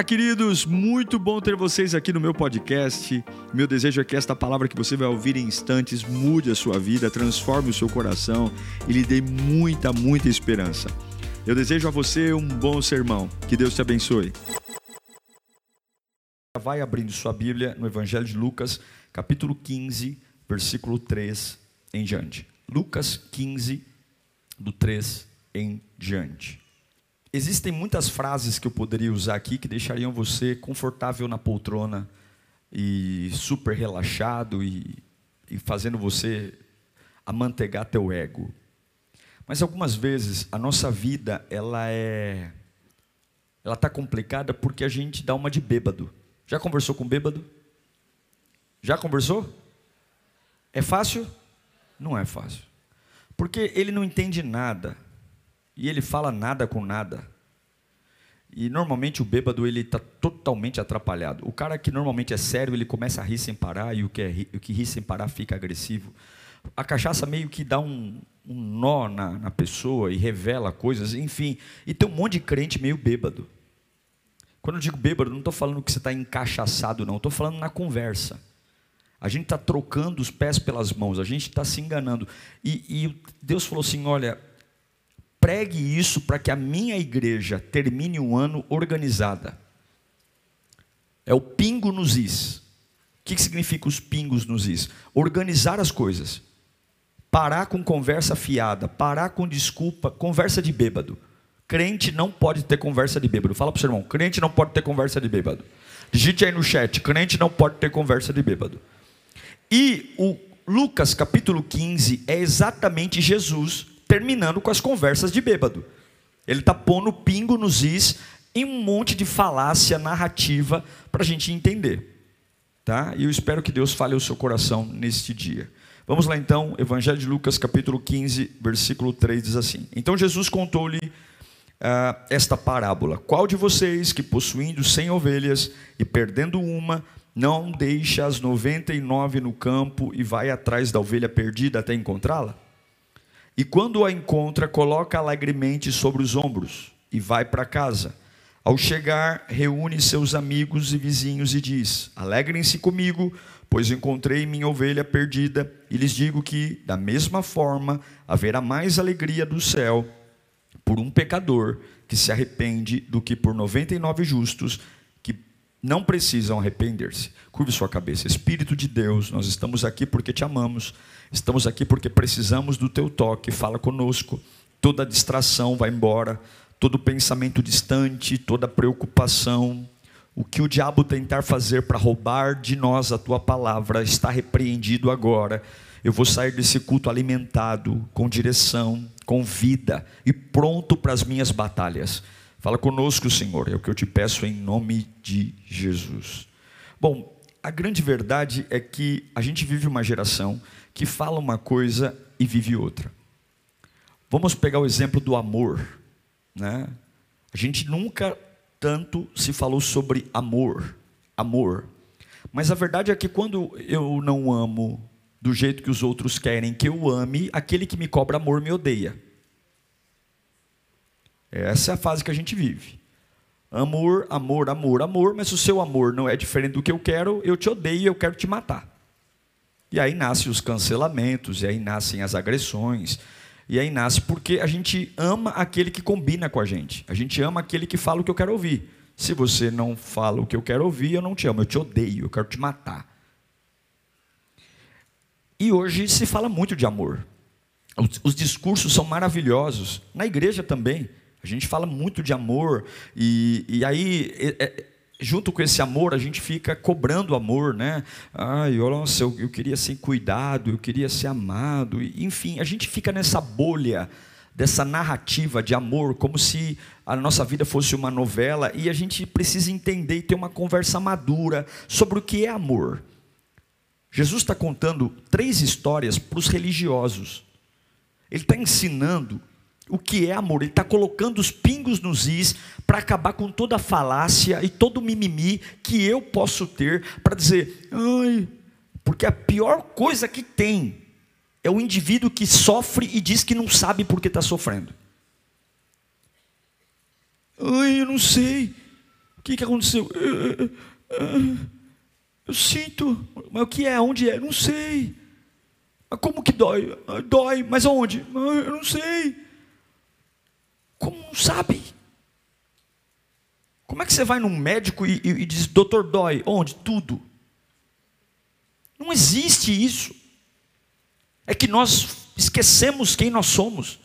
Olá, queridos, muito bom ter vocês aqui no meu podcast. Meu desejo é que esta palavra que você vai ouvir em instantes mude a sua vida, transforme o seu coração e lhe dê muita, muita esperança. Eu desejo a você um bom sermão. Que Deus te abençoe. Vai abrindo sua Bíblia no Evangelho de Lucas, capítulo 15, versículo 3 em diante. Lucas 15, do 3 em diante. Existem muitas frases que eu poderia usar aqui que deixariam você confortável na poltrona e super relaxado e, e fazendo você amantegar teu ego. Mas algumas vezes a nossa vida ela é ela está complicada porque a gente dá uma de bêbado. Já conversou com bêbado? Já conversou? É fácil? Não é fácil. Porque ele não entende nada e ele fala nada com nada. E normalmente o bêbado ele está totalmente atrapalhado. O cara que normalmente é sério ele começa a rir sem parar e o que, é, o que ri sem parar fica agressivo. A cachaça meio que dá um, um nó na, na pessoa e revela coisas, enfim. E tem um monte de crente meio bêbado. Quando eu digo bêbado, não estou falando que você está encaixaçado, não. Estou falando na conversa. A gente está trocando os pés pelas mãos, a gente está se enganando. E, e Deus falou assim: olha, pregue isso para que a minha igreja termine um ano organizada. É o pingo nos is. O que significa os pingos nos is? Organizar as coisas. Parar com conversa fiada, parar com desculpa, conversa de bêbado. Crente não pode ter conversa de bêbado. Fala para o seu irmão, crente não pode ter conversa de bêbado. Digite aí no chat, crente não pode ter conversa de bêbado. E o Lucas capítulo 15 é exatamente Jesus terminando com as conversas de bêbado. Ele está pondo pingo nos is em um monte de falácia narrativa para a gente entender. Tá? E eu espero que Deus fale o seu coração neste dia. Vamos lá então, Evangelho de Lucas, capítulo 15, versículo 3 diz assim: Então Jesus contou-lhe uh, esta parábola: Qual de vocês que possuindo cem ovelhas e perdendo uma, não deixa as noventa e nove no campo e vai atrás da ovelha perdida até encontrá-la? E quando a encontra, coloca alegremente sobre os ombros e vai para casa. Ao chegar, reúne seus amigos e vizinhos e diz: Alegrem-se comigo, pois encontrei minha ovelha perdida. E lhes digo que, da mesma forma, haverá mais alegria do céu por um pecador que se arrepende do que por 99 justos que não precisam arrepender-se. Curve sua cabeça. Espírito de Deus, nós estamos aqui porque te amamos. Estamos aqui porque precisamos do teu toque. Fala conosco. Toda distração vai embora, todo pensamento distante, toda preocupação, o que o diabo tentar fazer para roubar de nós a tua palavra está repreendido agora. Eu vou sair desse culto alimentado, com direção, com vida e pronto para as minhas batalhas. Fala conosco, Senhor, é o que eu te peço em nome de Jesus. Bom, a grande verdade é que a gente vive uma geração que fala uma coisa e vive outra. Vamos pegar o exemplo do amor, né? A gente nunca tanto se falou sobre amor, amor. Mas a verdade é que quando eu não amo do jeito que os outros querem que eu ame, aquele que me cobra amor me odeia. Essa é a fase que a gente vive. Amor, amor, amor, amor, mas se o seu amor não é diferente do que eu quero, eu te odeio e eu quero te matar. E aí nascem os cancelamentos, e aí nascem as agressões, e aí nasce porque a gente ama aquele que combina com a gente. A gente ama aquele que fala o que eu quero ouvir. Se você não fala o que eu quero ouvir, eu não te amo, eu te odeio, eu quero te matar. E hoje se fala muito de amor. Os, os discursos são maravilhosos. Na igreja também. A gente fala muito de amor. E, e aí, é, é junto com esse amor, a gente fica cobrando amor, né? Ai, nossa, eu, eu queria ser cuidado, eu queria ser amado. Enfim, a gente fica nessa bolha dessa narrativa de amor, como se a nossa vida fosse uma novela, e a gente precisa entender e ter uma conversa madura sobre o que é amor. Jesus está contando três histórias para os religiosos. Ele está ensinando o que é amor. Ele está colocando os pingos nos is para acabar com toda a falácia e todo o mimimi que eu posso ter para dizer, ai, porque a pior coisa que tem é o indivíduo que sofre e diz que não sabe por que está sofrendo. Ai, eu não sei. O que, que aconteceu? Eu, eu, eu sinto. Mas o que é? Onde é? Não sei. Mas como que dói? Dói, mas aonde? Eu não sei. Como não sabe? Como é que você vai num médico e, e, e diz, doutor, dói? Onde? Tudo. Não existe isso. É que nós esquecemos quem nós somos,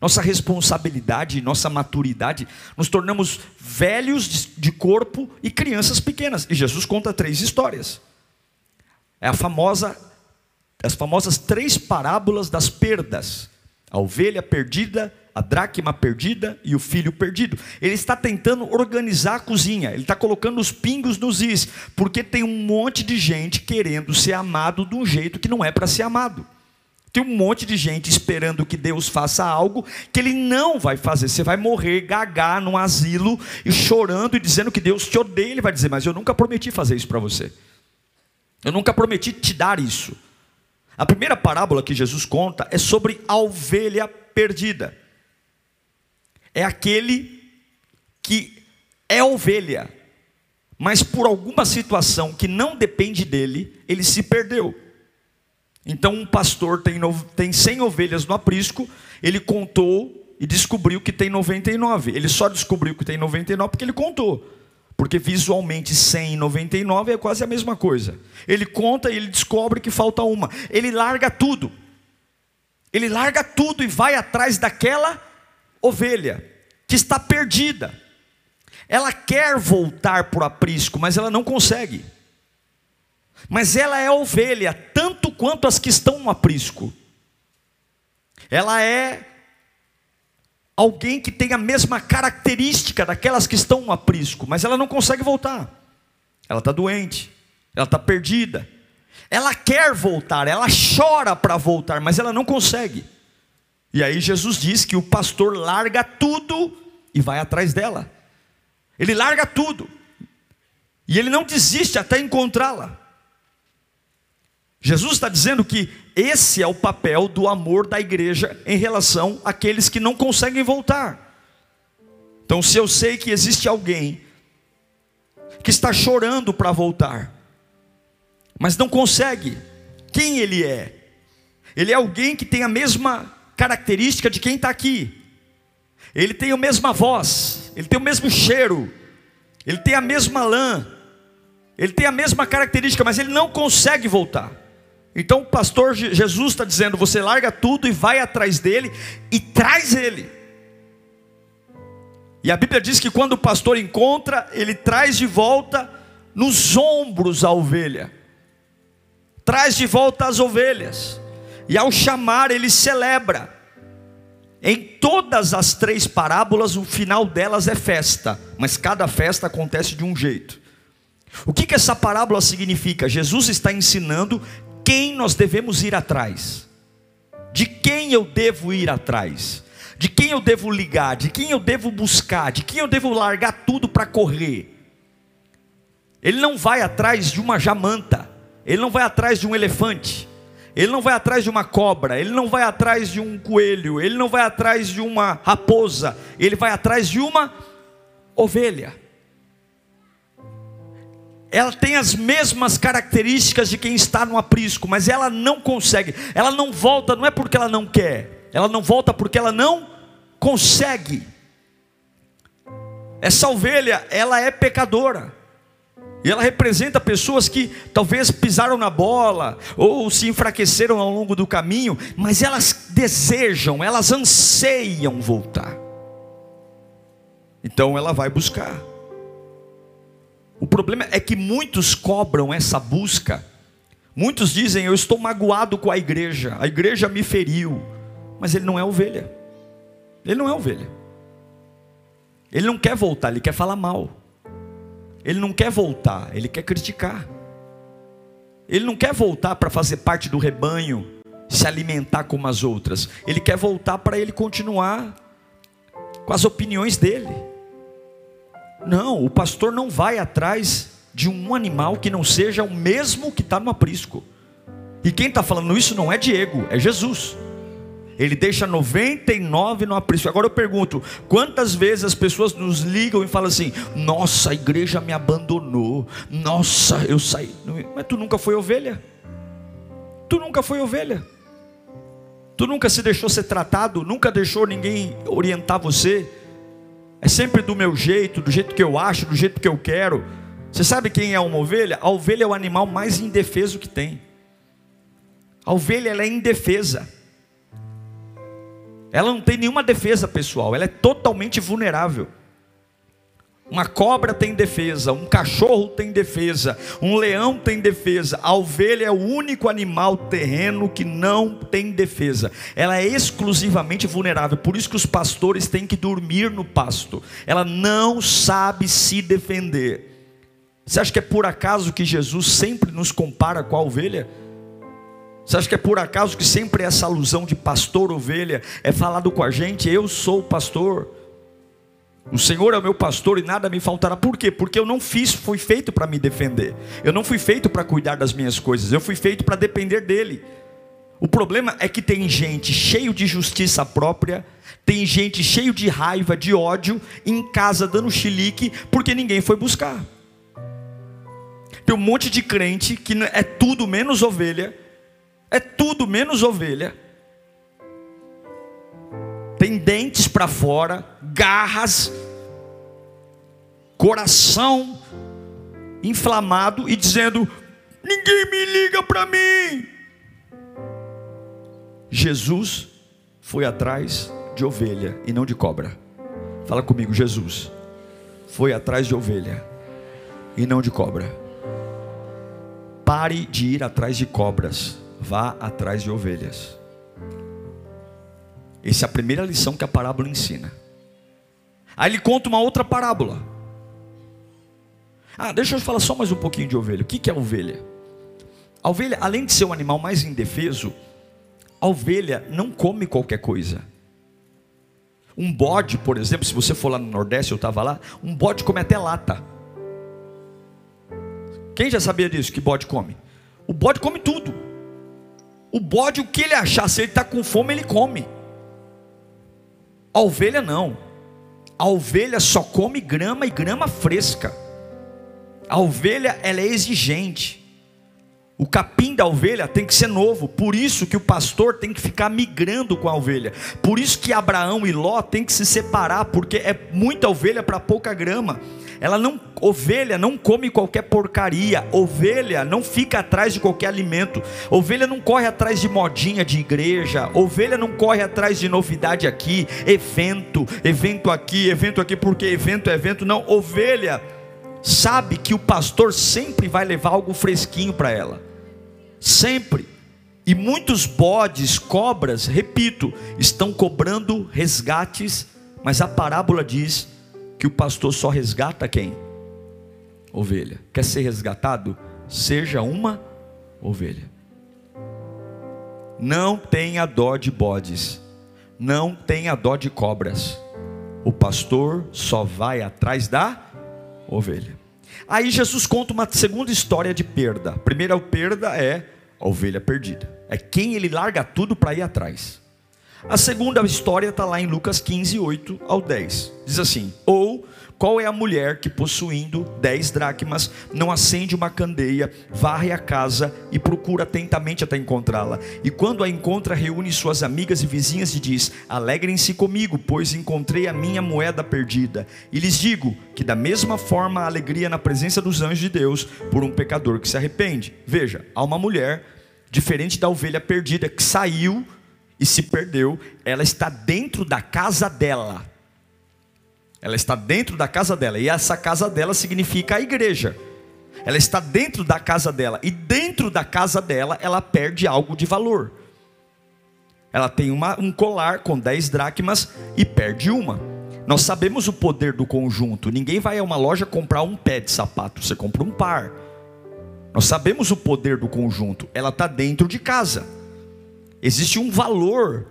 nossa responsabilidade, nossa maturidade, nos tornamos velhos de corpo e crianças pequenas. E Jesus conta três histórias. É a famosa, as famosas três parábolas das perdas: a ovelha perdida, a dracma perdida e o filho perdido. Ele está tentando organizar a cozinha, ele está colocando os pingos nos is, porque tem um monte de gente querendo ser amado de um jeito que não é para ser amado. Tem um monte de gente esperando que Deus faça algo que Ele não vai fazer. Você vai morrer gagar num asilo e chorando e dizendo que Deus te odeia. Ele vai dizer, mas eu nunca prometi fazer isso para você. Eu nunca prometi te dar isso. A primeira parábola que Jesus conta é sobre a ovelha perdida é aquele que é ovelha, mas por alguma situação que não depende dele, ele se perdeu. Então, um pastor tem, tem 100 ovelhas no aprisco, ele contou e descobriu que tem 99. Ele só descobriu que tem 99 porque ele contou. Porque visualmente 100 e 99 é quase a mesma coisa. Ele conta e ele descobre que falta uma. Ele larga tudo. Ele larga tudo e vai atrás daquela ovelha que está perdida. Ela quer voltar para o aprisco, mas ela não consegue. Mas ela é ovelha, tanto quanto as que estão no aprisco. Ela é alguém que tem a mesma característica daquelas que estão no aprisco, mas ela não consegue voltar. Ela está doente, ela está perdida. Ela quer voltar, ela chora para voltar, mas ela não consegue. E aí Jesus diz que o pastor larga tudo e vai atrás dela. Ele larga tudo. E ele não desiste até encontrá-la. Jesus está dizendo que esse é o papel do amor da igreja em relação àqueles que não conseguem voltar. Então, se eu sei que existe alguém que está chorando para voltar, mas não consegue, quem ele é? Ele é alguém que tem a mesma característica de quem está aqui. Ele tem a mesma voz, ele tem o mesmo cheiro, ele tem a mesma lã, ele tem a mesma característica, mas ele não consegue voltar. Então o pastor Jesus está dizendo: você larga tudo e vai atrás dele e traz ele. E a Bíblia diz que quando o pastor encontra, ele traz de volta nos ombros a ovelha, traz de volta as ovelhas e ao chamar, ele celebra. Em todas as três parábolas, o final delas é festa, mas cada festa acontece de um jeito. O que, que essa parábola significa? Jesus está ensinando quem nós devemos ir atrás, de quem eu devo ir atrás, de quem eu devo ligar, de quem eu devo buscar, de quem eu devo largar tudo para correr. Ele não vai atrás de uma jamanta, ele não vai atrás de um elefante, ele não vai atrás de uma cobra, ele não vai atrás de um coelho, ele não vai atrás de uma raposa, ele vai atrás de uma ovelha. Ela tem as mesmas características de quem está no aprisco, mas ela não consegue, ela não volta, não é porque ela não quer, ela não volta porque ela não consegue. Essa ovelha, ela é pecadora. E ela representa pessoas que talvez pisaram na bola ou se enfraqueceram ao longo do caminho, mas elas desejam, elas anseiam voltar. Então ela vai buscar. O problema é que muitos cobram essa busca. Muitos dizem: Eu estou magoado com a igreja, a igreja me feriu. Mas ele não é ovelha. Ele não é ovelha. Ele não quer voltar, ele quer falar mal. Ele não quer voltar, ele quer criticar. Ele não quer voltar para fazer parte do rebanho, se alimentar como as outras. Ele quer voltar para ele continuar com as opiniões dele. Não, o pastor não vai atrás de um animal que não seja o mesmo que está no aprisco. E quem está falando isso não é Diego, é Jesus. Ele deixa 99 no apreço. Agora eu pergunto: quantas vezes as pessoas nos ligam e falam assim: Nossa, a igreja me abandonou. Nossa, eu saí. Mas tu nunca foi ovelha? Tu nunca foi ovelha? Tu nunca se deixou ser tratado? Nunca deixou ninguém orientar você? É sempre do meu jeito, do jeito que eu acho, do jeito que eu quero. Você sabe quem é uma ovelha? A ovelha é o animal mais indefeso que tem. A ovelha ela é indefesa. Ela não tem nenhuma defesa pessoal, ela é totalmente vulnerável. Uma cobra tem defesa, um cachorro tem defesa, um leão tem defesa. A ovelha é o único animal terreno que não tem defesa. Ela é exclusivamente vulnerável. Por isso que os pastores têm que dormir no pasto. Ela não sabe se defender. Você acha que é por acaso que Jesus sempre nos compara com a ovelha? Você acha que é por acaso que sempre essa alusão de pastor ovelha é falado com a gente? Eu sou o pastor. O Senhor é o meu pastor e nada me faltará. Por quê? Porque eu não fiz, fui feito para me defender. Eu não fui feito para cuidar das minhas coisas. Eu fui feito para depender dele. O problema é que tem gente cheio de justiça própria, tem gente cheio de raiva, de ódio, em casa dando chilique, porque ninguém foi buscar. Tem um monte de crente que é tudo menos ovelha, é tudo menos ovelha. Tem dentes para fora, garras, coração inflamado e dizendo: Ninguém me liga para mim. Jesus foi atrás de ovelha e não de cobra. Fala comigo, Jesus foi atrás de ovelha e não de cobra. Pare de ir atrás de cobras vá atrás de ovelhas. Essa é a primeira lição que a parábola ensina. Aí ele conta uma outra parábola. Ah, deixa eu falar só mais um pouquinho de ovelha. O que é ovelha? A ovelha, além de ser o animal mais indefeso, a ovelha não come qualquer coisa. Um bode, por exemplo, se você for lá no Nordeste, eu estava lá, um bode come até lata. Quem já sabia disso que bode come? O bode come tudo. O bode, o que ele achar, se ele está com fome, ele come. A ovelha não. A ovelha só come grama e grama fresca. A ovelha, ela é exigente. O capim da ovelha tem que ser novo, por isso que o pastor tem que ficar migrando com a ovelha. Por isso que Abraão e Ló tem que se separar, porque é muita ovelha para pouca grama. Ela não, ovelha não come qualquer porcaria, ovelha não fica atrás de qualquer alimento, ovelha não corre atrás de modinha de igreja, ovelha não corre atrás de novidade aqui, evento, evento aqui, evento aqui, porque evento é evento, não, ovelha sabe que o pastor sempre vai levar algo fresquinho para ela, sempre. E muitos bodes, cobras, repito, estão cobrando resgates, mas a parábola diz que o pastor só resgata quem? Ovelha. Quer ser resgatado? Seja uma ovelha. Não tenha dó de bodes, não tenha dó de cobras. O pastor só vai atrás da ovelha. Aí Jesus conta uma segunda história de perda. A primeira perda é a ovelha perdida. É quem ele larga tudo para ir atrás. A segunda história está lá em Lucas 15, 8 ao 10. Diz assim: Ou qual é a mulher que, possuindo dez dracmas, não acende uma candeia, varre a casa e procura atentamente até encontrá-la? E quando a encontra, reúne suas amigas e vizinhas e diz: Alegrem-se comigo, pois encontrei a minha moeda perdida. E lhes digo que, da mesma forma, a alegria na presença dos anjos de Deus por um pecador que se arrepende. Veja, há uma mulher, diferente da ovelha perdida, que saiu e se perdeu, ela está dentro da casa dela. Ela está dentro da casa dela, e essa casa dela significa a igreja. Ela está dentro da casa dela, e dentro da casa dela ela perde algo de valor. Ela tem uma, um colar com 10 dracmas e perde uma. Nós sabemos o poder do conjunto. Ninguém vai a uma loja comprar um pé de sapato, você compra um par. Nós sabemos o poder do conjunto. Ela está dentro de casa. Existe um valor.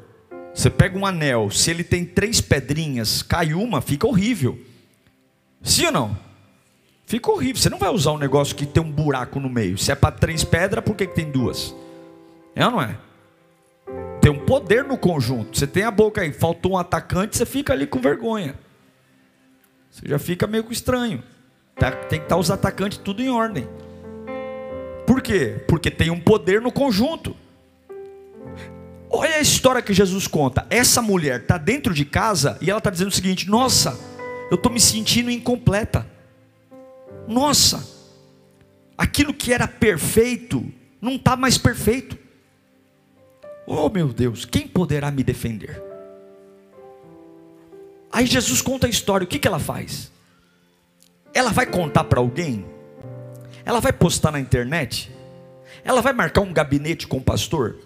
Você pega um anel, se ele tem três pedrinhas, cai uma, fica horrível. Sim ou não? Fica horrível. Você não vai usar um negócio que tem um buraco no meio. Se é para três pedras, por que, que tem duas? É ou não é? Tem um poder no conjunto. Você tem a boca aí, faltou um atacante, você fica ali com vergonha. Você já fica meio estranho. Tá, tem que estar os atacantes tudo em ordem. Por quê? Porque tem um poder no conjunto. Olha a história que Jesus conta. Essa mulher está dentro de casa e ela está dizendo o seguinte: Nossa, eu estou me sentindo incompleta. Nossa, aquilo que era perfeito não está mais perfeito. Oh meu Deus, quem poderá me defender? Aí Jesus conta a história, o que, que ela faz? Ela vai contar para alguém? Ela vai postar na internet? Ela vai marcar um gabinete com o pastor?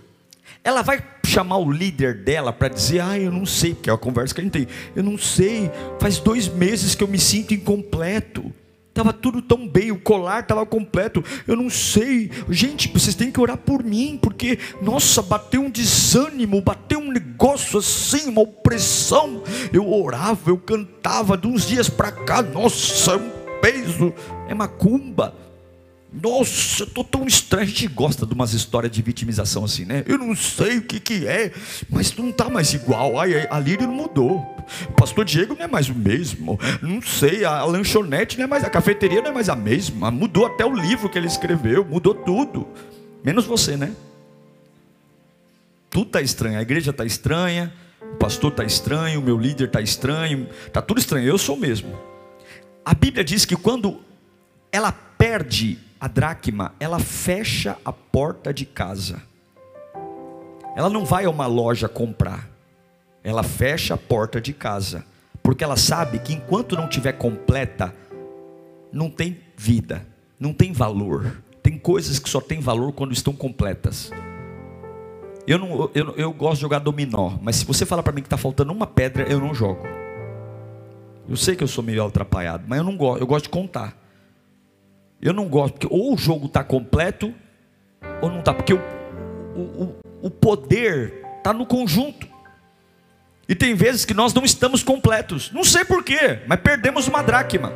Ela vai chamar o líder dela para dizer: Ah, eu não sei, porque é a conversa que a gente tem. Eu não sei, faz dois meses que eu me sinto incompleto. Estava tudo tão bem, o colar estava completo. Eu não sei. Gente, vocês têm que orar por mim, porque, nossa, bateu um desânimo, bateu um negócio assim, uma opressão. Eu orava, eu cantava, de uns dias para cá, nossa, é um peso, é macumba. Nossa, eu estou tão estranho. A gente gosta de umas histórias de vitimização assim, né? Eu não sei o que, que é, mas não está mais igual. Ai, a Líria não mudou. O pastor Diego não é mais o mesmo. Não sei, a lanchonete não é mais, a cafeteria não é mais a mesma. Mudou até o livro que ele escreveu, mudou tudo. Menos você, né? Tudo está estranho. A igreja está estranha, o pastor está estranho, o meu líder está estranho, está tudo estranho. Eu sou o mesmo. A Bíblia diz que quando ela perde a dracma, ela fecha a porta de casa. Ela não vai a uma loja comprar. Ela fecha a porta de casa, porque ela sabe que enquanto não tiver completa, não tem vida, não tem valor. Tem coisas que só têm valor quando estão completas. Eu, não, eu, eu gosto de jogar dominó, mas se você falar para mim que está faltando uma pedra, eu não jogo. Eu sei que eu sou meio atrapalhado, mas eu não gosto, eu gosto de contar. Eu não gosto, porque ou o jogo está completo, ou não está, porque o, o, o poder está no conjunto. E tem vezes que nós não estamos completos, não sei porquê, mas perdemos uma dracma.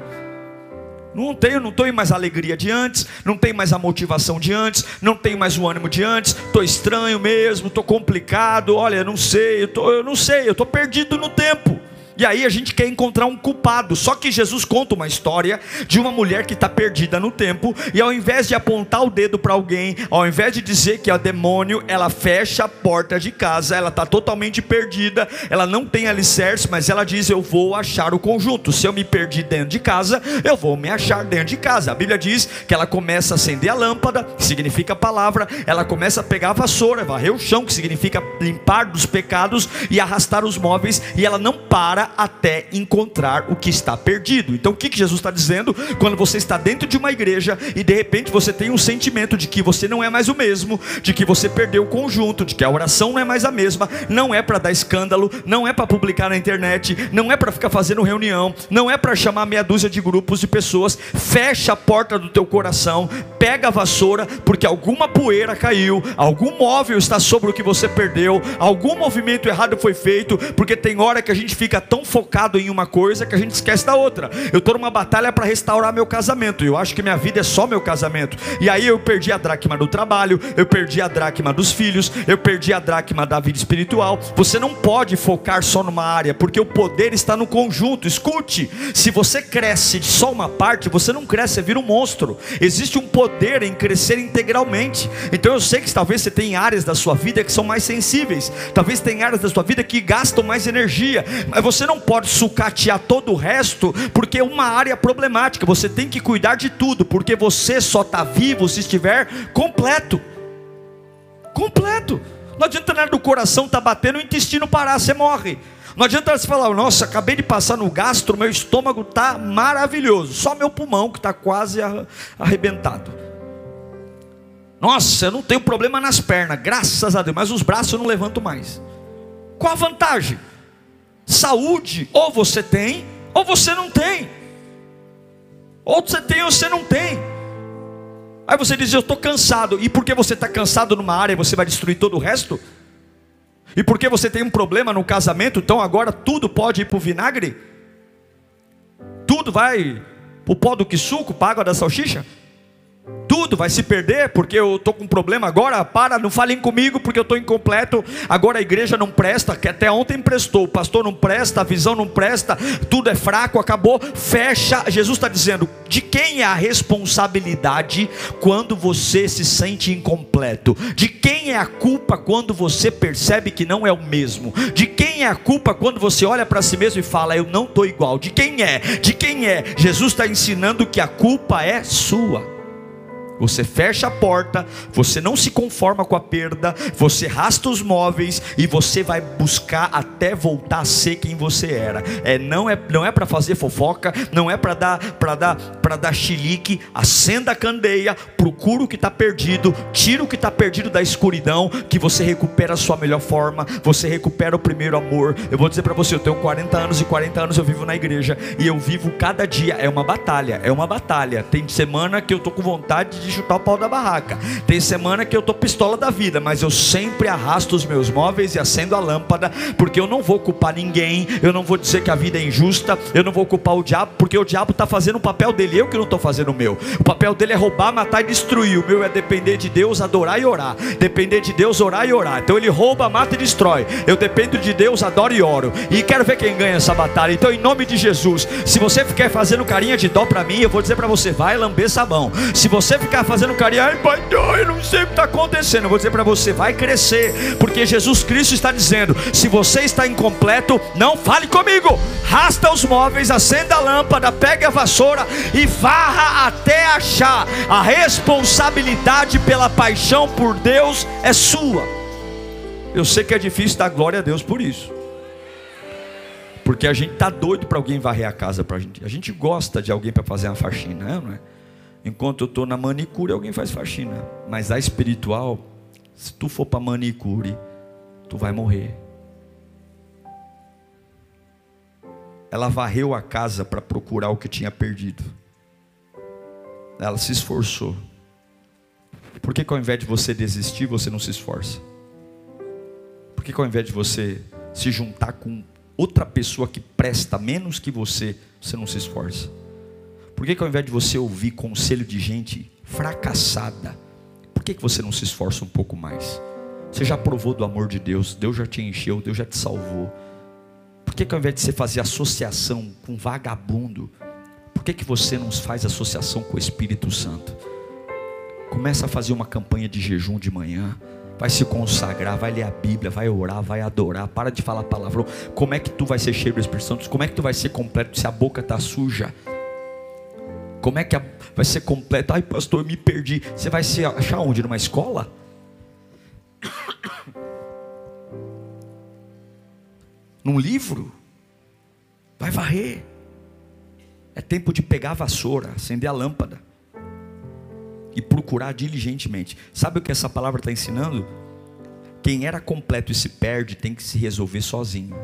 Não tenho, não tenho mais a alegria de antes, não tenho mais a motivação de antes, não tenho mais o ânimo de antes, estou estranho mesmo, estou complicado, olha, não sei, eu, tô, eu não sei, eu estou perdido no tempo. E aí a gente quer encontrar um culpado. Só que Jesus conta uma história de uma mulher que está perdida no tempo. E ao invés de apontar o dedo para alguém, ao invés de dizer que é demônio, ela fecha a porta de casa. Ela está totalmente perdida. Ela não tem alicerce, mas ela diz: Eu vou achar o conjunto. Se eu me perdi dentro de casa, eu vou me achar dentro de casa. A Bíblia diz que ela começa a acender a lâmpada, que significa palavra. Ela começa a pegar a vassoura, varrer o chão, que significa limpar dos pecados e arrastar os móveis. E ela não para até encontrar o que está perdido. Então o que, Jesus está dizendo? Quando você está dentro de uma igreja e de repente você tem um sentimento de que você não é mais o mesmo, de que você perdeu o conjunto, de que a oração não é mais a mesma, não é para dar escândalo, não é para publicar na internet, não é para ficar fazendo reunião, não é para chamar meia dúzia de grupos de pessoas, fecha a porta do teu coração, pega a vassoura, porque alguma poeira caiu, algum móvel está sobre o que você perdeu, algum movimento errado foi feito, porque tem hora que a gente fica tão tão focado em uma coisa que a gente esquece da outra. Eu estou numa batalha para restaurar meu casamento. Eu acho que minha vida é só meu casamento. E aí eu perdi a dracma do trabalho, eu perdi a dracma dos filhos, eu perdi a dracma da vida espiritual. Você não pode focar só numa área, porque o poder está no conjunto. Escute, se você cresce de só uma parte, você não cresce, você vira um monstro. Existe um poder em crescer integralmente. Então eu sei que talvez você tenha áreas da sua vida que são mais sensíveis. Talvez tenha áreas da sua vida que gastam mais energia, mas você não pode sucatear todo o resto, porque é uma área problemática. Você tem que cuidar de tudo, porque você só está vivo se estiver completo. Completo. Não adianta nada do coração tá batendo, o intestino parar, você morre. Não adianta você falar, nossa, acabei de passar no gastro, meu estômago está maravilhoso. Só meu pulmão que está quase arrebentado. Nossa, eu não tenho problema nas pernas, graças a Deus, mas os braços eu não levanto mais. Qual a vantagem? Saúde, ou você tem, ou você não tem. Ou você tem ou você não tem. Aí você diz, eu estou cansado. E porque você está cansado numa área, você vai destruir todo o resto? E porque você tem um problema no casamento, então agora tudo pode ir para o vinagre? Tudo vai para o pó do que suco, para a água da salsicha? Tudo vai se perder, porque eu estou com um problema agora. Para, não falem comigo, porque eu estou incompleto. Agora a igreja não presta, que até ontem prestou. O pastor não presta, a visão não presta, tudo é fraco, acabou. Fecha. Jesus está dizendo: de quem é a responsabilidade quando você se sente incompleto? De quem é a culpa quando você percebe que não é o mesmo? De quem é a culpa quando você olha para si mesmo e fala: eu não estou igual? De quem é? De quem é? Jesus está ensinando que a culpa é sua. Você fecha a porta, você não se conforma com a perda, você rasta os móveis e você vai buscar até voltar a ser quem você era. É não é não é para fazer fofoca, não é para dar para dar para dar chilique, acenda a candeia, procura o que está perdido, tira o que está perdido da escuridão, que você recupera a sua melhor forma, você recupera o primeiro amor. Eu vou dizer para você, eu tenho 40 anos e 40 anos eu vivo na igreja e eu vivo cada dia é uma batalha, é uma batalha. Tem semana que eu tô com vontade de chutar o pau da barraca. Tem semana que eu tô pistola da vida, mas eu sempre arrasto os meus móveis e acendo a lâmpada, porque eu não vou culpar ninguém, eu não vou dizer que a vida é injusta, eu não vou culpar o diabo, porque o diabo está fazendo o papel dele, eu que não estou fazendo o meu. O papel dele é roubar, matar e destruir. O meu é depender de Deus, adorar e orar. Depender de Deus, orar e orar. Então ele rouba, mata e destrói. Eu dependo de Deus, adoro e oro. E quero ver quem ganha essa batalha. Então, em nome de Jesus, se você ficar fazendo carinha de dó para mim, eu vou dizer para você, vai lamber sabão. Se você ficar fazendo carinho, ai pai, eu não sei o que está acontecendo. Eu vou dizer para você, vai crescer, porque Jesus Cristo está dizendo: se você está incompleto, não fale comigo. Rasta os móveis, acenda a lâmpada, pegue a vassoura e varra até achar. A responsabilidade pela paixão por Deus é sua. Eu sei que é difícil dar glória a Deus por isso. Porque a gente tá doido para alguém varrer a casa para a gente. A gente gosta de alguém para fazer uma faxina, não é? Enquanto eu estou na manicure, alguém faz faxina. Mas a espiritual, se tu for para manicure, tu vai morrer. Ela varreu a casa para procurar o que tinha perdido. Ela se esforçou. Por que, que ao invés de você desistir, você não se esforça? Por que, que ao invés de você se juntar com outra pessoa que presta menos que você, você não se esforça? Por que, que ao invés de você ouvir conselho de gente fracassada, por que, que você não se esforça um pouco mais? Você já provou do amor de Deus, Deus já te encheu, Deus já te salvou. Por que, que ao invés de você fazer associação com vagabundo, por que, que você não faz associação com o Espírito Santo? Começa a fazer uma campanha de jejum de manhã, vai se consagrar, vai ler a Bíblia, vai orar, vai adorar, para de falar palavrão. Como é que tu vai ser cheio do Espírito Santo? Como é que tu vai ser completo se a boca está suja? Como é que vai ser completo? Ai, pastor, eu me perdi. Você vai se achar onde? Numa escola? Num livro? Vai varrer. É tempo de pegar a vassoura, acender a lâmpada e procurar diligentemente. Sabe o que essa palavra está ensinando? Quem era completo e se perde tem que se resolver sozinho.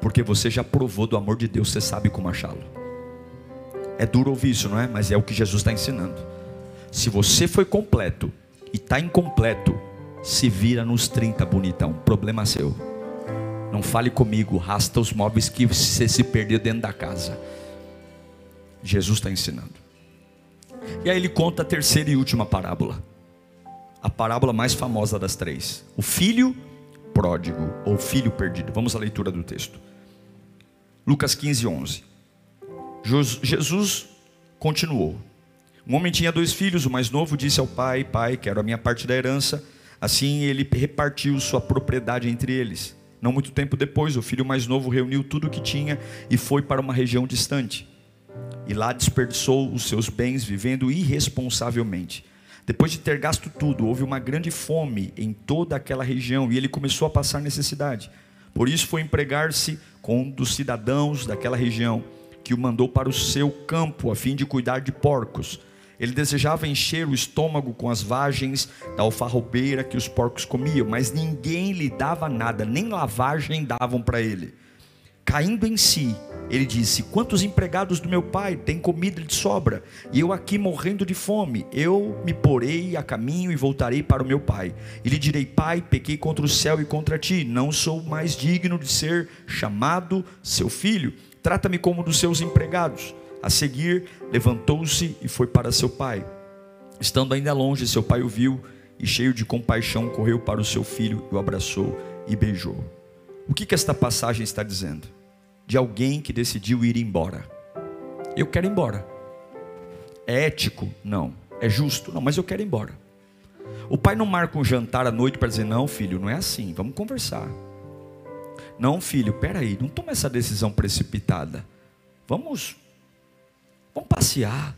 Porque você já provou do amor de Deus, você sabe como achá-lo. É duro ouvir isso, não é? Mas é o que Jesus está ensinando. Se você foi completo e está incompleto, se vira nos 30, bonitão. Problema seu. Não fale comigo, rasta os móveis que você se perdeu dentro da casa. Jesus está ensinando. E aí ele conta a terceira e última parábola. A parábola mais famosa das três. O filho pródigo, ou filho perdido. Vamos à leitura do texto. Lucas 15, 11. Jesus continuou. Um homem tinha dois filhos, o mais novo disse ao pai: Pai, quero a minha parte da herança. Assim ele repartiu sua propriedade entre eles. Não muito tempo depois, o filho mais novo reuniu tudo o que tinha e foi para uma região distante. E lá desperdiçou os seus bens vivendo irresponsavelmente. Depois de ter gasto tudo, houve uma grande fome em toda aquela região e ele começou a passar necessidade. Por isso foi empregar-se com um dos cidadãos daquela região que o mandou para o seu campo a fim de cuidar de porcos. Ele desejava encher o estômago com as vagens da alfarrobeira que os porcos comiam, mas ninguém lhe dava nada, nem lavagem davam para ele. Caindo em si, ele disse: Quantos empregados do meu pai têm comida de sobra, e eu aqui morrendo de fome? Eu me porei a caminho e voltarei para o meu pai. E lhe direi: Pai, pequei contra o céu e contra ti, não sou mais digno de ser chamado seu filho trata-me como dos seus empregados. A seguir, levantou-se e foi para seu pai. Estando ainda longe, seu pai o viu e, cheio de compaixão, correu para o seu filho, o abraçou e beijou. O que, que esta passagem está dizendo? De alguém que decidiu ir embora. Eu quero ir embora. É ético? Não. É justo? Não, mas eu quero ir embora. O pai não marca um jantar à noite para dizer: não, filho, não é assim, vamos conversar. Não, filho, peraí, não toma essa decisão precipitada. Vamos, vamos passear.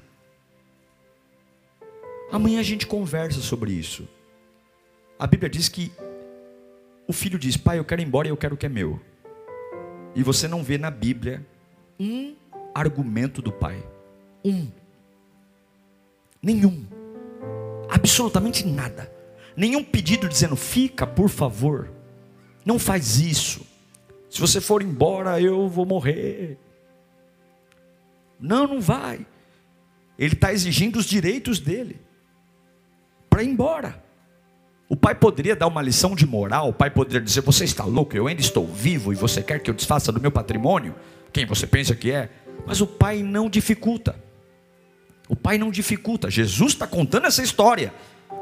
Amanhã a gente conversa sobre isso. A Bíblia diz que o filho diz: Pai, eu quero ir embora e eu quero o que é meu. E você não vê na Bíblia um argumento do pai. Um. Nenhum. Absolutamente nada. Nenhum pedido dizendo: Fica, por favor. Não faz isso. Se você for embora, eu vou morrer. Não, não vai. Ele está exigindo os direitos dele para ir embora. O pai poderia dar uma lição de moral, o pai poderia dizer: Você está louco, eu ainda estou vivo e você quer que eu desfaça do meu patrimônio? Quem você pensa que é? Mas o pai não dificulta. O pai não dificulta. Jesus está contando essa história.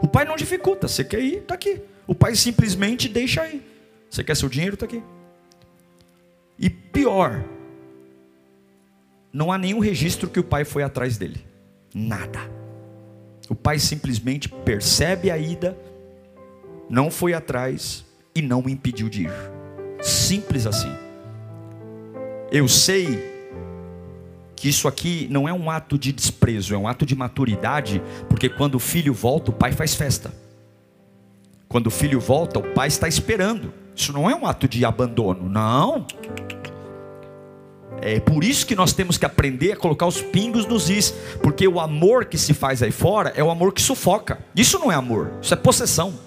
O pai não dificulta. Você quer ir? Está aqui. O pai simplesmente deixa aí. Você quer seu dinheiro? Está aqui. E pior, não há nenhum registro que o pai foi atrás dele. Nada. O pai simplesmente percebe a ida não foi atrás e não me impediu de ir. Simples assim. Eu sei que isso aqui não é um ato de desprezo, é um ato de maturidade, porque quando o filho volta, o pai faz festa. Quando o filho volta, o pai está esperando. Isso não é um ato de abandono, não. É por isso que nós temos que aprender a colocar os pingos nos is, porque o amor que se faz aí fora é o amor que sufoca. Isso não é amor, isso é possessão.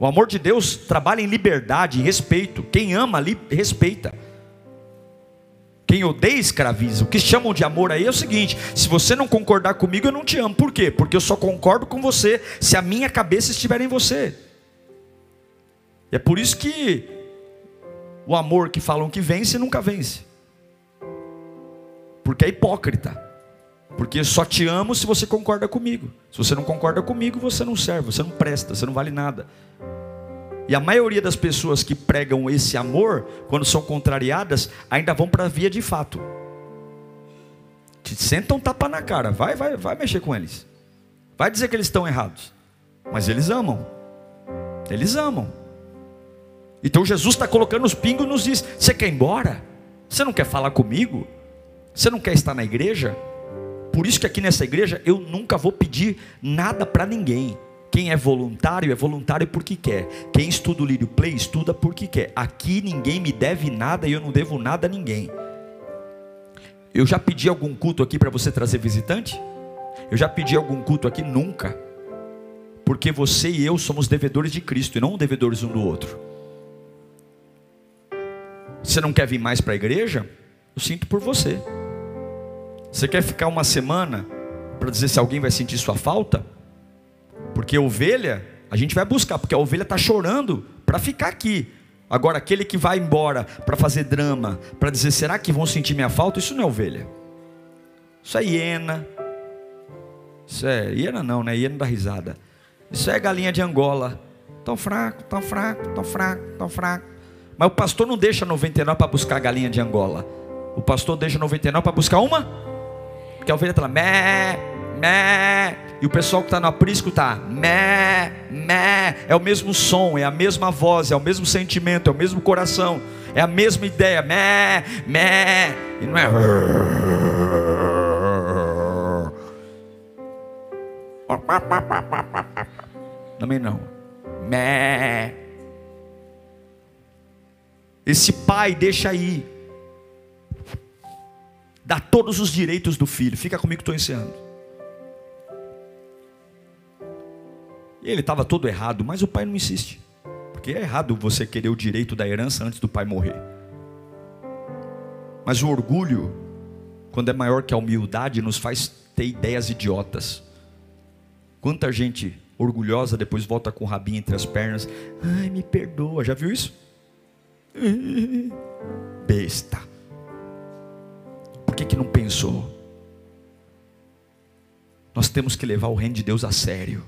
O amor de Deus trabalha em liberdade, em respeito. Quem ama, respeita. Quem odeia, escraviza. O que chamam de amor aí é o seguinte: se você não concordar comigo, eu não te amo. Por quê? Porque eu só concordo com você se a minha cabeça estiver em você. É por isso que o amor que falam que vence nunca vence. Porque é hipócrita. Porque só te amo se você concorda comigo. Se você não concorda comigo, você não serve, você não presta, você não vale nada. E a maioria das pessoas que pregam esse amor, quando são contrariadas, ainda vão para a via de fato. Te sentam tapa na cara, vai, vai, vai mexer com eles. Vai dizer que eles estão errados. Mas eles amam. Eles amam. Então Jesus está colocando os pingos nos diz: Você quer ir embora? Você não quer falar comigo? Você não quer estar na igreja? Por isso que aqui nessa igreja eu nunca vou pedir nada para ninguém. Quem é voluntário é voluntário porque quer. Quem estuda o Lírio Play estuda porque quer. Aqui ninguém me deve nada e eu não devo nada a ninguém. Eu já pedi algum culto aqui para você trazer visitante? Eu já pedi algum culto aqui? Nunca. Porque você e eu somos devedores de Cristo e não devedores um do outro. Você não quer vir mais para a igreja? Eu sinto por você. Você quer ficar uma semana para dizer se alguém vai sentir sua falta? Porque ovelha, a gente vai buscar, porque a ovelha está chorando para ficar aqui. Agora, aquele que vai embora para fazer drama, para dizer, será que vão sentir minha falta? Isso não é ovelha. Isso é hiena. Isso é hiena não, né? Hiena da risada. Isso é galinha de Angola. Tão fraco, tão fraco, tão fraco, tão fraco. Mas o pastor não deixa 99 para buscar a galinha de Angola. O pastor deixa 99 para buscar uma. Porque a ovelha está lá, mé, mé, e o pessoal que está no aprisco está mé, mé. É o mesmo som, é a mesma voz, é o mesmo sentimento, é o mesmo coração, é a mesma ideia, mé, mé. E não é. Também não. Mé. Esse pai deixa aí. Dá todos os direitos do filho. Fica comigo que estou encerrando. Ele estava todo errado, mas o pai não insiste. Porque é errado você querer o direito da herança antes do pai morrer. Mas o orgulho, quando é maior que a humildade, nos faz ter ideias idiotas. Quanta gente orgulhosa depois volta com o rabinho entre as pernas. Ai, me perdoa. Já viu isso? Besta. Por que, que não pensou? Nós temos que levar o reino de Deus a sério.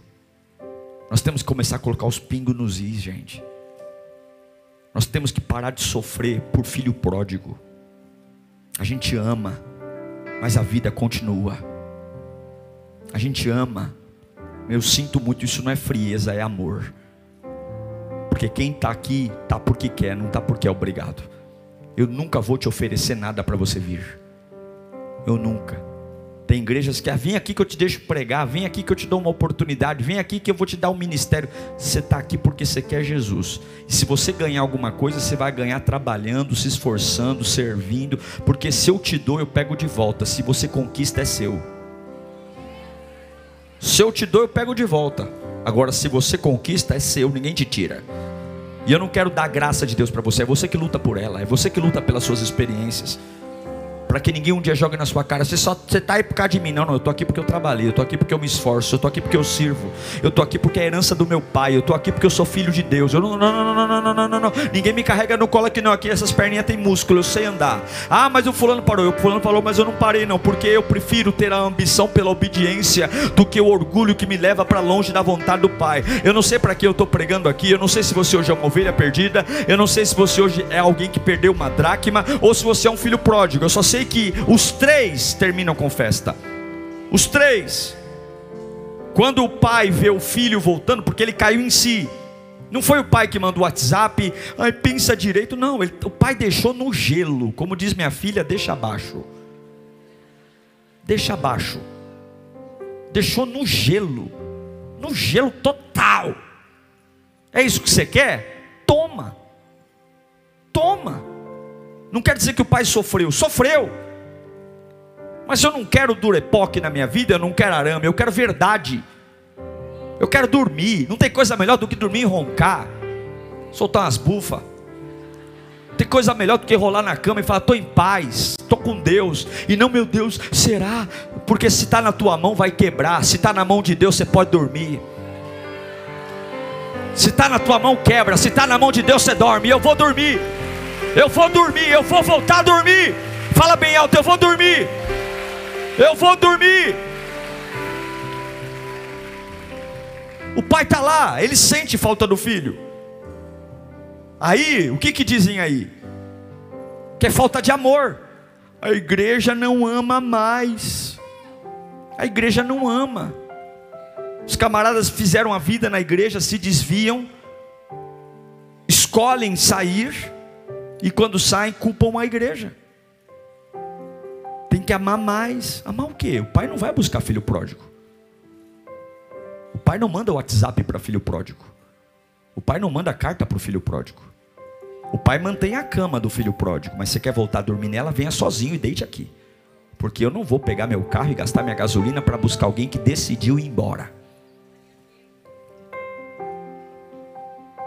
Nós temos que começar a colocar os pingos nos is, gente. Nós temos que parar de sofrer por filho pródigo. A gente ama, mas a vida continua. A gente ama. Eu sinto muito, isso não é frieza, é amor. Porque quem está aqui está porque quer, não está porque é obrigado. Eu nunca vou te oferecer nada para você vir. Eu nunca. Tem igrejas que, ah, vem aqui que eu te deixo pregar, vem aqui que eu te dou uma oportunidade, vem aqui que eu vou te dar um ministério. Você está aqui porque você quer Jesus. E se você ganhar alguma coisa, você vai ganhar trabalhando, se esforçando, servindo, porque se eu te dou, eu pego de volta. Se você conquista, é seu. Se eu te dou, eu pego de volta. Agora, se você conquista, é seu, ninguém te tira. E eu não quero dar graça de Deus para você, é você que luta por ela, é você que luta pelas suas experiências para que ninguém um dia jogue na sua cara. Você só você tá aí por causa de mim. Não, não, eu tô aqui porque eu trabalhei, eu tô aqui porque eu me esforço, eu tô aqui porque eu sirvo, eu tô aqui porque é a herança do meu pai, eu tô aqui porque eu sou filho de Deus. Eu não, não, não, não, não, não, não, não, não. Ninguém me carrega no colo aqui não, aqui essas perninhas têm músculo, eu sei andar. Ah, mas o fulano parou, o fulano falou, mas eu não parei não, porque eu prefiro ter a ambição pela obediência do que o orgulho que me leva para longe da vontade do Pai. Eu não sei para que eu estou pregando aqui, eu não sei se você hoje é uma ovelha perdida, eu não sei se você hoje é alguém que perdeu uma dracma ou se você é um filho pródigo. Eu só sei que os três terminam com festa. Os três. Quando o pai vê o filho voltando, porque ele caiu em si. Não foi o pai que mandou o WhatsApp, ai, pensa direito. Não, ele, o pai deixou no gelo. Como diz minha filha, deixa abaixo. Deixa abaixo. Deixou no gelo. No gelo total. É isso que você quer? Toma. Toma. Não quer dizer que o pai sofreu. Sofreu. Mas eu não quero durepoque na minha vida, eu não quero arame, eu quero verdade. Eu quero dormir. Não tem coisa melhor do que dormir e roncar, soltar umas bufas. Tem coisa melhor do que rolar na cama e falar: estou em paz, estou com Deus. E não, meu Deus, será? Porque se está na tua mão, vai quebrar. Se está na mão de Deus, você pode dormir. Se está na tua mão, quebra. Se está na mão de Deus, você dorme. Eu vou dormir. Eu vou dormir. Eu vou voltar a dormir. Fala bem alto: eu vou dormir. Eu vou dormir. O pai está lá, ele sente falta do filho. Aí, o que que dizem aí? Que é falta de amor. A igreja não ama mais. A igreja não ama. Os camaradas fizeram a vida na igreja, se desviam, escolhem sair, e quando saem, culpam a igreja tem que amar mais. Amar o quê? O pai não vai buscar filho pródigo. O pai não manda WhatsApp para filho pródigo. O pai não manda carta para o filho pródigo. O pai mantém a cama do filho pródigo, mas você quer voltar a dormir nela, venha sozinho e deite aqui. Porque eu não vou pegar meu carro e gastar minha gasolina para buscar alguém que decidiu ir embora.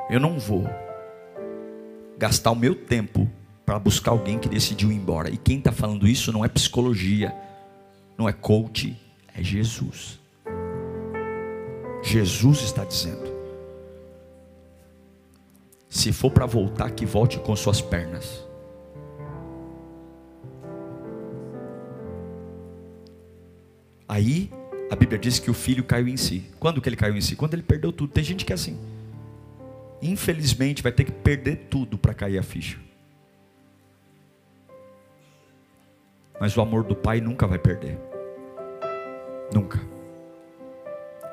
Eu não vou gastar o meu tempo para buscar alguém que decidiu ir embora. E quem está falando isso não é psicologia, não é coach, é Jesus. Jesus está dizendo: se for para voltar, que volte com suas pernas. Aí a Bíblia diz que o filho caiu em si. Quando que ele caiu em si? Quando ele perdeu tudo. Tem gente que é assim. Infelizmente vai ter que perder tudo para cair a ficha. Mas o amor do pai nunca vai perder. Nunca.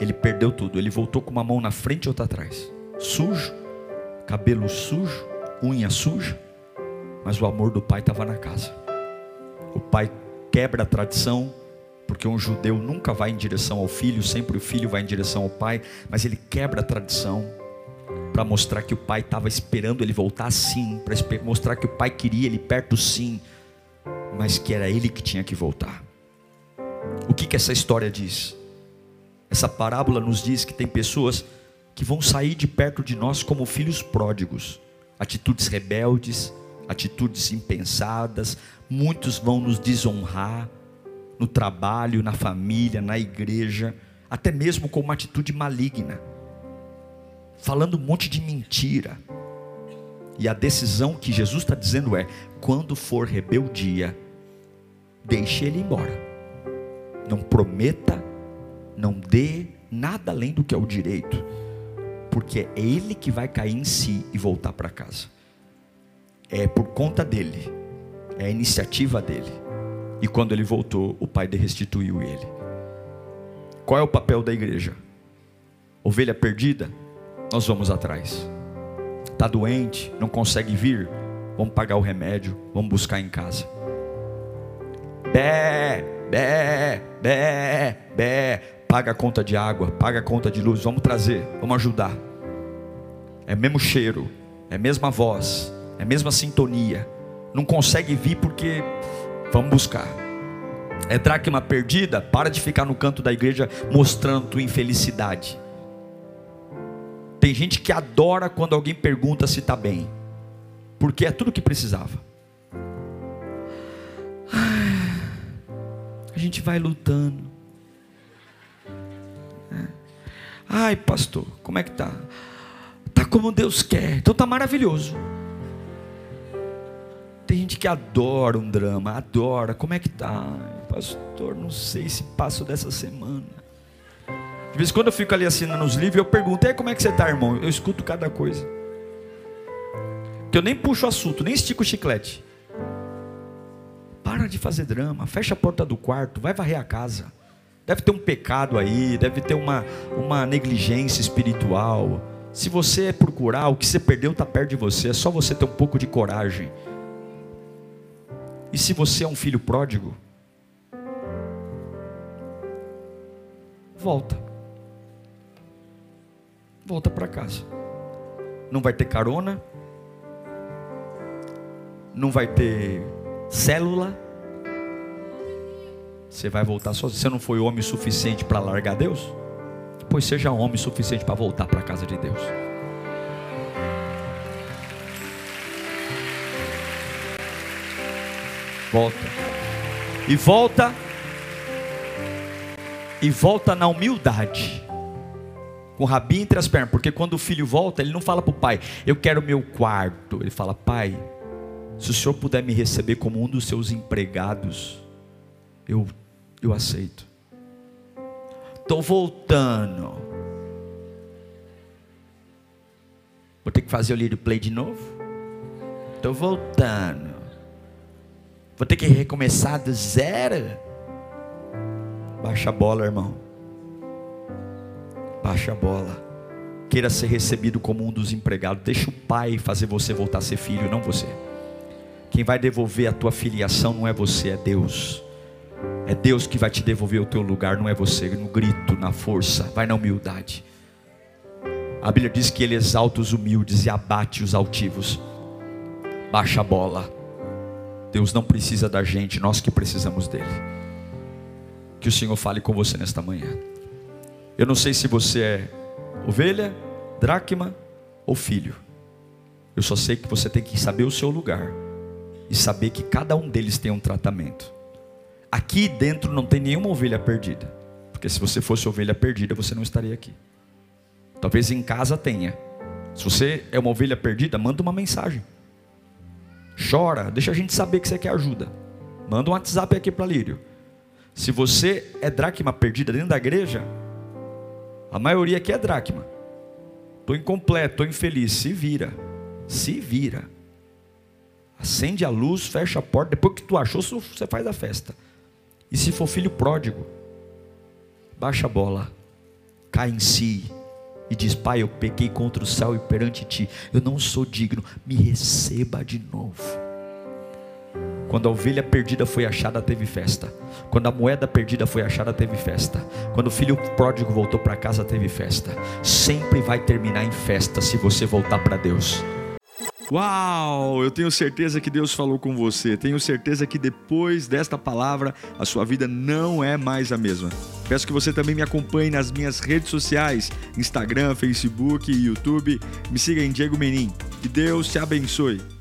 Ele perdeu tudo. Ele voltou com uma mão na frente e outra atrás. Sujo, cabelo sujo, unha suja. Mas o amor do pai estava na casa. O pai quebra a tradição, porque um judeu nunca vai em direção ao filho, sempre o filho vai em direção ao pai, mas ele quebra a tradição para mostrar que o pai estava esperando ele voltar sim, para mostrar que o pai queria ele perto sim mas que era ele que tinha que voltar. O que, que essa história diz? Essa parábola nos diz que tem pessoas que vão sair de perto de nós como filhos pródigos, atitudes rebeldes, atitudes impensadas, muitos vão nos desonrar no trabalho, na família, na igreja, até mesmo com uma atitude maligna, falando um monte de mentira. E a decisão que Jesus está dizendo é: quando for rebeldia, deixe ele embora. Não prometa, não dê nada além do que é o direito, porque é ele que vai cair em si e voltar para casa. É por conta dele, é a iniciativa dele. E quando ele voltou, o pai restituiu ele. Qual é o papel da igreja? Ovelha perdida, nós vamos atrás. Está doente, não consegue vir, vamos pagar o remédio, vamos buscar em casa. Bé, bé, bé, bé, paga a conta de água, paga a conta de luz, vamos trazer, vamos ajudar. É mesmo cheiro, é mesma voz, é mesma sintonia. Não consegue vir porque vamos buscar. É dracma perdida, para de ficar no canto da igreja mostrando tua infelicidade. Tem gente que adora quando alguém pergunta se está bem, porque é tudo que precisava. A gente vai lutando. É. Ai, pastor, como é que tá? Tá como Deus quer. Então tá maravilhoso. Tem gente que adora um drama, adora. Como é que tá? Pastor, não sei se passo dessa semana. De vez em quando eu fico ali assinando os livros, eu pergunto: "E como é que você tá, irmão?" Eu escuto cada coisa. Que eu nem puxo o assunto, nem estico o chiclete. Para de fazer drama, fecha a porta do quarto, vai varrer a casa. Deve ter um pecado aí, deve ter uma, uma negligência espiritual. Se você procurar, o que você perdeu está perto de você, é só você ter um pouco de coragem. E se você é um filho pródigo, volta. Volta para casa. Não vai ter carona, não vai ter célula. Você vai voltar sozinho. Você não foi homem suficiente para largar Deus? Pois seja homem suficiente para voltar para a casa de Deus. Volta. E volta. E volta na humildade. Com o rabinho entre as pernas. Porque quando o filho volta, ele não fala para o pai: Eu quero meu quarto. Ele fala: Pai, se o senhor puder me receber como um dos seus empregados, eu, eu aceito. Estou voltando. Vou ter que fazer o lírio play de novo? Estou voltando. Vou ter que recomeçar do zero? Baixa a bola, irmão. Baixa a bola. Queira ser recebido como um dos empregados. Deixa o pai fazer você voltar a ser filho, não você. Quem vai devolver a tua filiação não é você, é Deus. É Deus que vai te devolver o teu lugar, não é você. No grito, na força, vai na humildade. A Bíblia diz que Ele exalta os humildes e abate os altivos. Baixa a bola. Deus não precisa da gente, nós que precisamos dele. Que o Senhor fale com você nesta manhã. Eu não sei se você é ovelha, dracma ou filho. Eu só sei que você tem que saber o seu lugar e saber que cada um deles tem um tratamento. Aqui dentro não tem nenhuma ovelha perdida, porque se você fosse ovelha perdida, você não estaria aqui. Talvez em casa tenha. Se você é uma ovelha perdida, manda uma mensagem. Chora, deixa a gente saber que você quer ajuda. Manda um WhatsApp aqui para Lírio. Se você é dracma perdida dentro da igreja, a maioria aqui é dracma. Estou incompleto, estou infeliz. Se vira. Se vira. Acende a luz, fecha a porta. Depois que tu achou, você faz a festa. E se for filho pródigo, baixa a bola, cai em si e diz: Pai, eu pequei contra o céu e perante ti, eu não sou digno, me receba de novo. Quando a ovelha perdida foi achada, teve festa. Quando a moeda perdida foi achada, teve festa. Quando o filho pródigo voltou para casa, teve festa. Sempre vai terminar em festa se você voltar para Deus. Uau! Eu tenho certeza que Deus falou com você. Tenho certeza que depois desta palavra a sua vida não é mais a mesma. Peço que você também me acompanhe nas minhas redes sociais: Instagram, Facebook YouTube. Me siga em Diego Menin. Que Deus te abençoe.